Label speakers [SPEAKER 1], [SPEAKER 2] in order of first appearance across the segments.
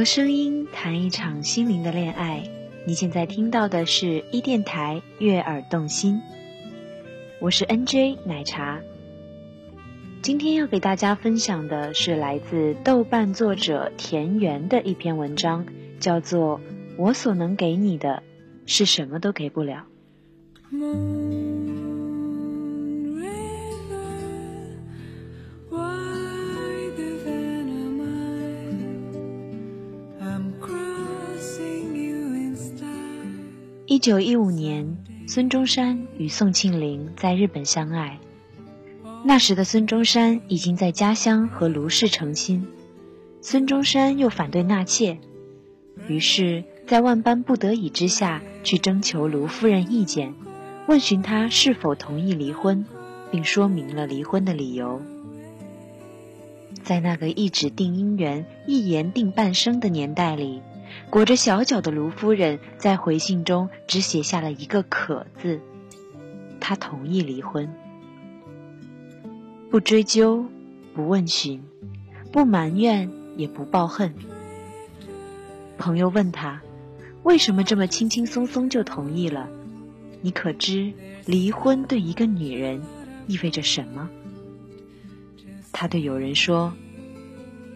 [SPEAKER 1] 和声音谈一场心灵的恋爱。你现在听到的是一电台悦耳动心，我是 NJ 奶茶。今天要给大家分享的是来自豆瓣作者田园的一篇文章，叫做《我所能给你的是什么都给不了》。一九一五年，孙中山与宋庆龄在日本相爱。那时的孙中山已经在家乡和卢氏成亲，孙中山又反对纳妾，于是，在万般不得已之下去征求卢夫人意见，问询她是否同意离婚，并说明了离婚的理由。在那个一纸定姻缘、一言定半生的年代里。裹着小脚的卢夫人在回信中只写下了一个“可”字，她同意离婚，不追究，不问询，不埋怨，也不报恨。朋友问他，为什么这么轻轻松松就同意了？你可知离婚对一个女人意味着什么？他对友人说：“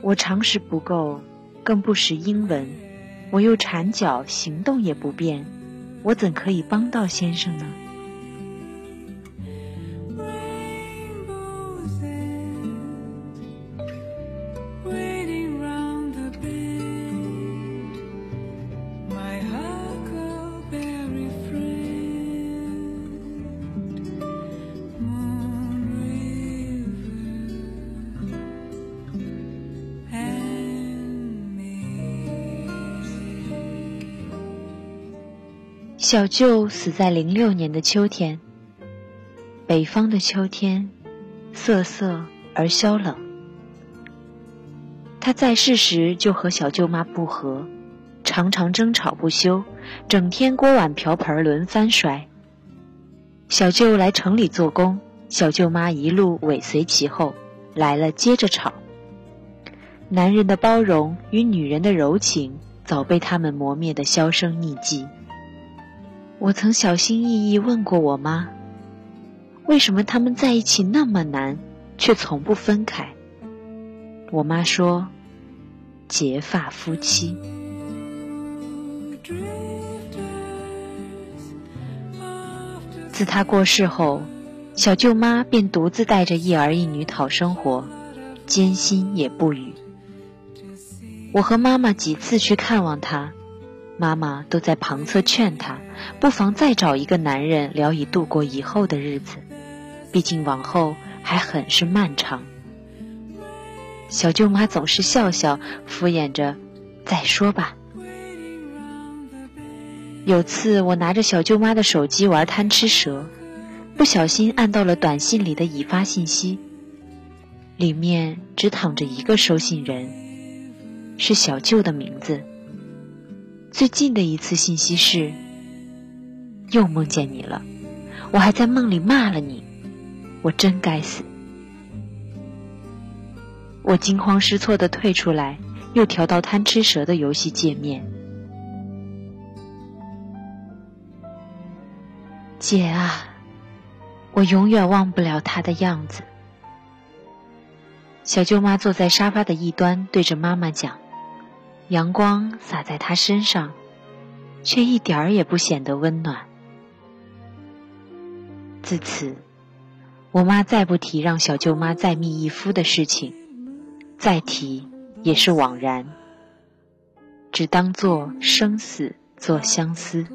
[SPEAKER 1] 我常识不够，更不识英文。”我又缠脚，行动也不便，我怎可以帮到先生呢？小舅死在零六年的秋天。北方的秋天，瑟瑟而萧冷。他在世时就和小舅妈不和，常常争吵不休，整天锅碗瓢盆轮番摔。小舅来城里做工，小舅妈一路尾随其后，来了接着吵。男人的包容与女人的柔情，早被他们磨灭的销声匿迹。我曾小心翼翼问过我妈：“为什么他们在一起那么难，却从不分开？”我妈说：“结发夫妻。”自他过世后，小舅妈便独自带着一儿一女讨生活，艰辛也不语。我和妈妈几次去看望她。妈妈都在旁侧劝他，不妨再找一个男人聊以度过以后的日子，毕竟往后还很是漫长。小舅妈总是笑笑敷衍着，再说吧。有次我拿着小舅妈的手机玩贪吃蛇，不小心按到了短信里的已发信息，里面只躺着一个收信人，是小舅的名字。最近的一次信息是：又梦见你了，我还在梦里骂了你，我真该死。我惊慌失措的退出来，又调到贪吃蛇的游戏界面。姐啊，我永远忘不了他的样子。小舅妈坐在沙发的一端，对着妈妈讲。阳光洒在他身上，却一点儿也不显得温暖。自此，我妈再不提让小舅妈再觅一夫的事情，再提也是枉然，只当做生死作相思。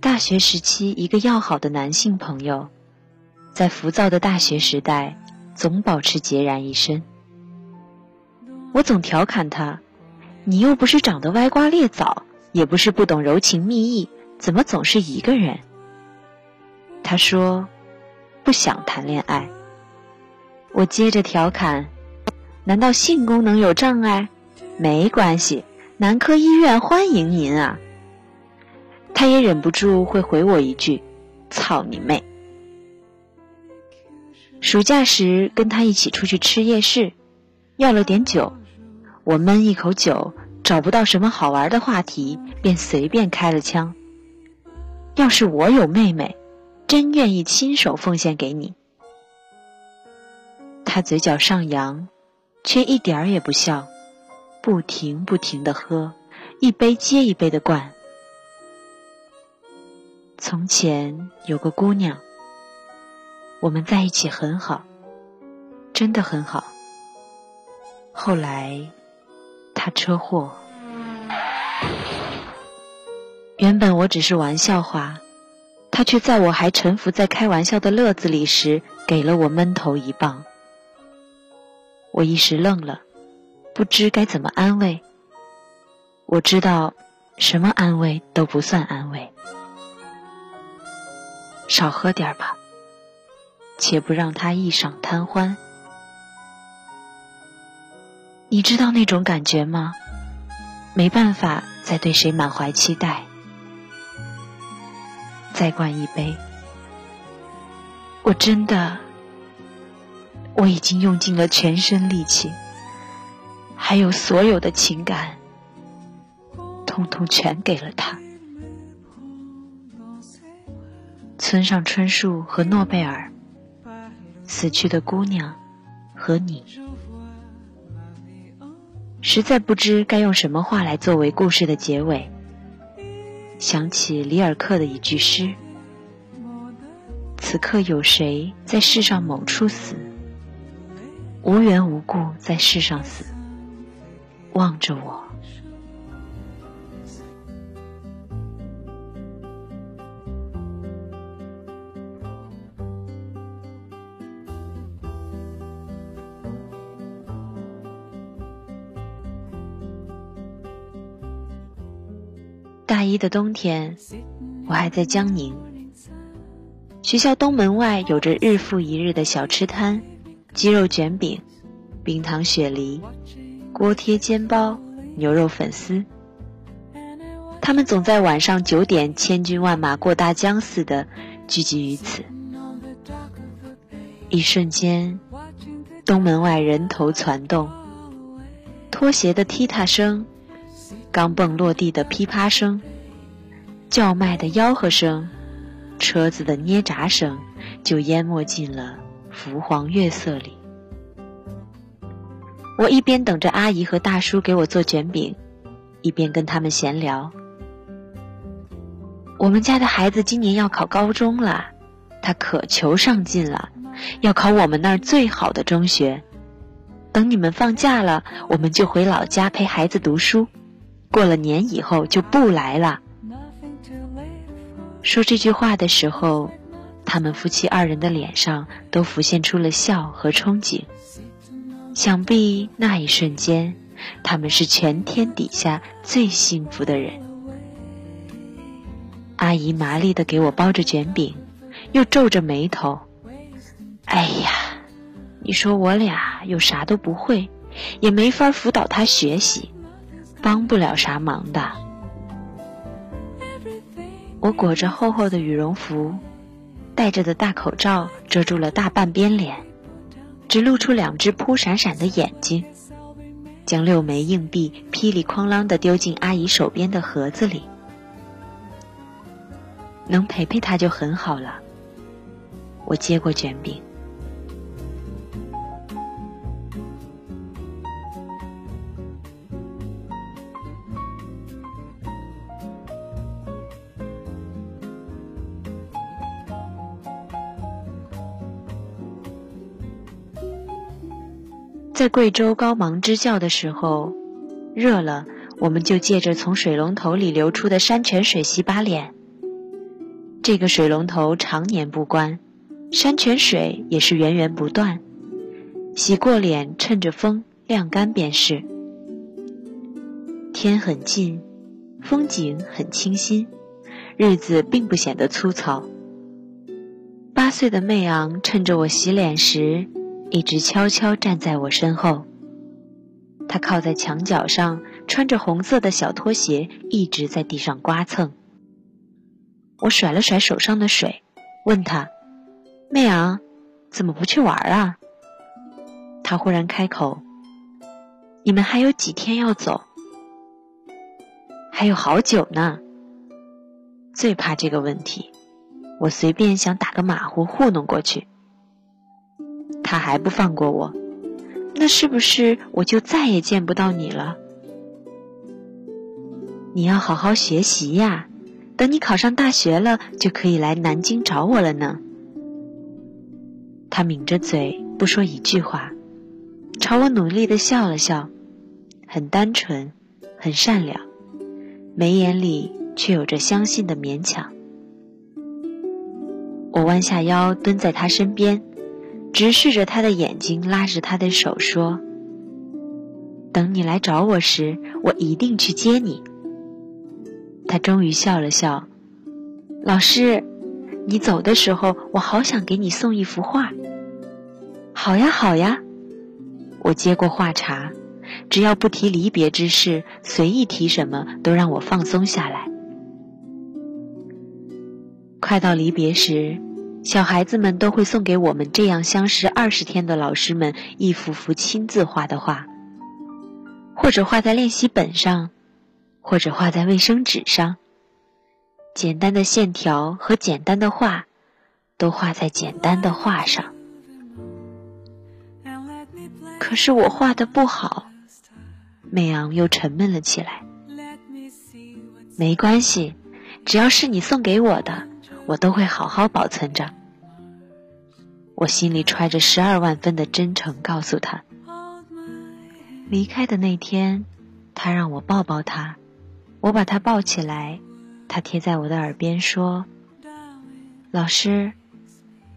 [SPEAKER 1] 大学时期，一个要好的男性朋友，在浮躁的大学时代，总保持孑然一身。我总调侃他：“你又不是长得歪瓜裂枣，也不是不懂柔情蜜意，怎么总是一个人？他说不想谈恋爱。我接着调侃：难道性功能有障碍？没关系，男科医院欢迎您啊。他也忍不住会回我一句：“操你妹！”暑假时跟他一起出去吃夜市，要了点酒，我闷一口酒，找不到什么好玩的话题，便随便开了枪。要是我有妹妹，真愿意亲手奉献给你。他嘴角上扬，却一点儿也不笑，不停不停的喝，一杯接一杯的灌。从前有个姑娘。我们在一起很好，真的很好。后来，他车祸。原本我只是玩笑话，他却在我还沉浮在开玩笑的乐子里时，给了我闷头一棒。我一时愣了，不知该怎么安慰。我知道，什么安慰都不算安慰。少喝点吧。且不让他一晌贪欢，你知道那种感觉吗？没办法再对谁满怀期待。再灌一杯，我真的，我已经用尽了全身力气，还有所有的情感，通通全给了他。村上春树和诺贝尔。死去的姑娘和你，实在不知该用什么话来作为故事的结尾。想起里尔克的一句诗：“此刻有谁在世上某处死？无缘无故在世上死，望着我。”大一的冬天，我还在江宁。学校东门外有着日复一日的小吃摊，鸡肉卷饼、冰糖雪梨、锅贴煎包、牛肉粉丝。他们总在晚上九点，千军万马过大江似的聚集于此。一瞬间，东门外人头攒动，拖鞋的踢踏声。钢蹦落地的噼啪声，叫卖的吆喝声，车子的捏闸声，就淹没进了浮黄月色里。我一边等着阿姨和大叔给我做卷饼，一边跟他们闲聊。我们家的孩子今年要考高中了，他可求上进了，要考我们那儿最好的中学。等你们放假了，我们就回老家陪孩子读书。过了年以后就不来了。说这句话的时候，他们夫妻二人的脸上都浮现出了笑和憧憬。想必那一瞬间，他们是全天底下最幸福的人。阿姨麻利的给我包着卷饼，又皱着眉头：“哎呀，你说我俩又啥都不会，也没法辅导他学习。”帮不了啥忙的。我裹着厚厚的羽绒服，戴着的大口罩遮住了大半边脸，只露出两只扑闪闪的眼睛。将六枚硬币噼里哐啷的丢进阿姨手边的盒子里。能陪陪她就很好了。我接过卷饼。在贵州高芒支教的时候，热了，我们就借着从水龙头里流出的山泉水洗把脸。这个水龙头常年不关，山泉水也是源源不断。洗过脸，趁着风晾干便是。天很近，风景很清新，日子并不显得粗糙。八岁的媚昂趁着我洗脸时，一直悄悄站在我身后。他靠在墙角上，穿着红色的小拖鞋，一直在地上刮蹭。我甩了甩手上的水，问他：“媚昂，怎么不去玩啊？”他忽然开口：“你们还有几天要走？”还有好久呢。最怕这个问题，我随便想打个马虎糊弄过去，他还不放过我，那是不是我就再也见不到你了？你要好好学习呀，等你考上大学了，就可以来南京找我了呢。他抿着嘴不说一句话，朝我努力的笑了笑，很单纯，很善良。眉眼里却有着相信的勉强。我弯下腰蹲在他身边，直视着他的眼睛，拉着他的手说：“等你来找我时，我一定去接你。”他终于笑了笑：“老师，你走的时候，我好想给你送一幅画。”“好呀，好呀。”我接过画茬。只要不提离别之事，随意提什么都让我放松下来。快到离别时，小孩子们都会送给我们这样相识二十天的老师们一幅幅亲自画的画，或者画在练习本上，或者画在卫生纸上。简单的线条和简单的画，都画在简单的画上。可是我画的不好。媚昂又沉闷了起来。没关系，只要是你送给我的，我都会好好保存着。我心里揣着十二万分的真诚，告诉他。离开的那天，他让我抱抱他，我把他抱起来，他贴在我的耳边说：“老师，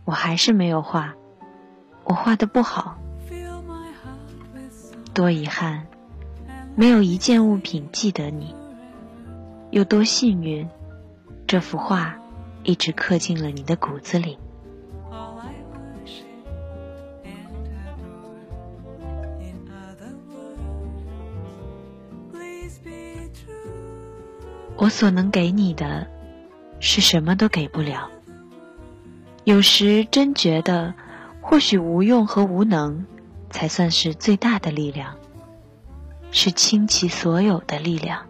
[SPEAKER 1] 我还是没有画，我画的不好，多遗憾。”没有一件物品记得你，有多幸运？这幅画一直刻进了你的骨子里。我所能给你的，是什么都给不了。有时真觉得，或许无用和无能，才算是最大的力量。是倾其所有的力量。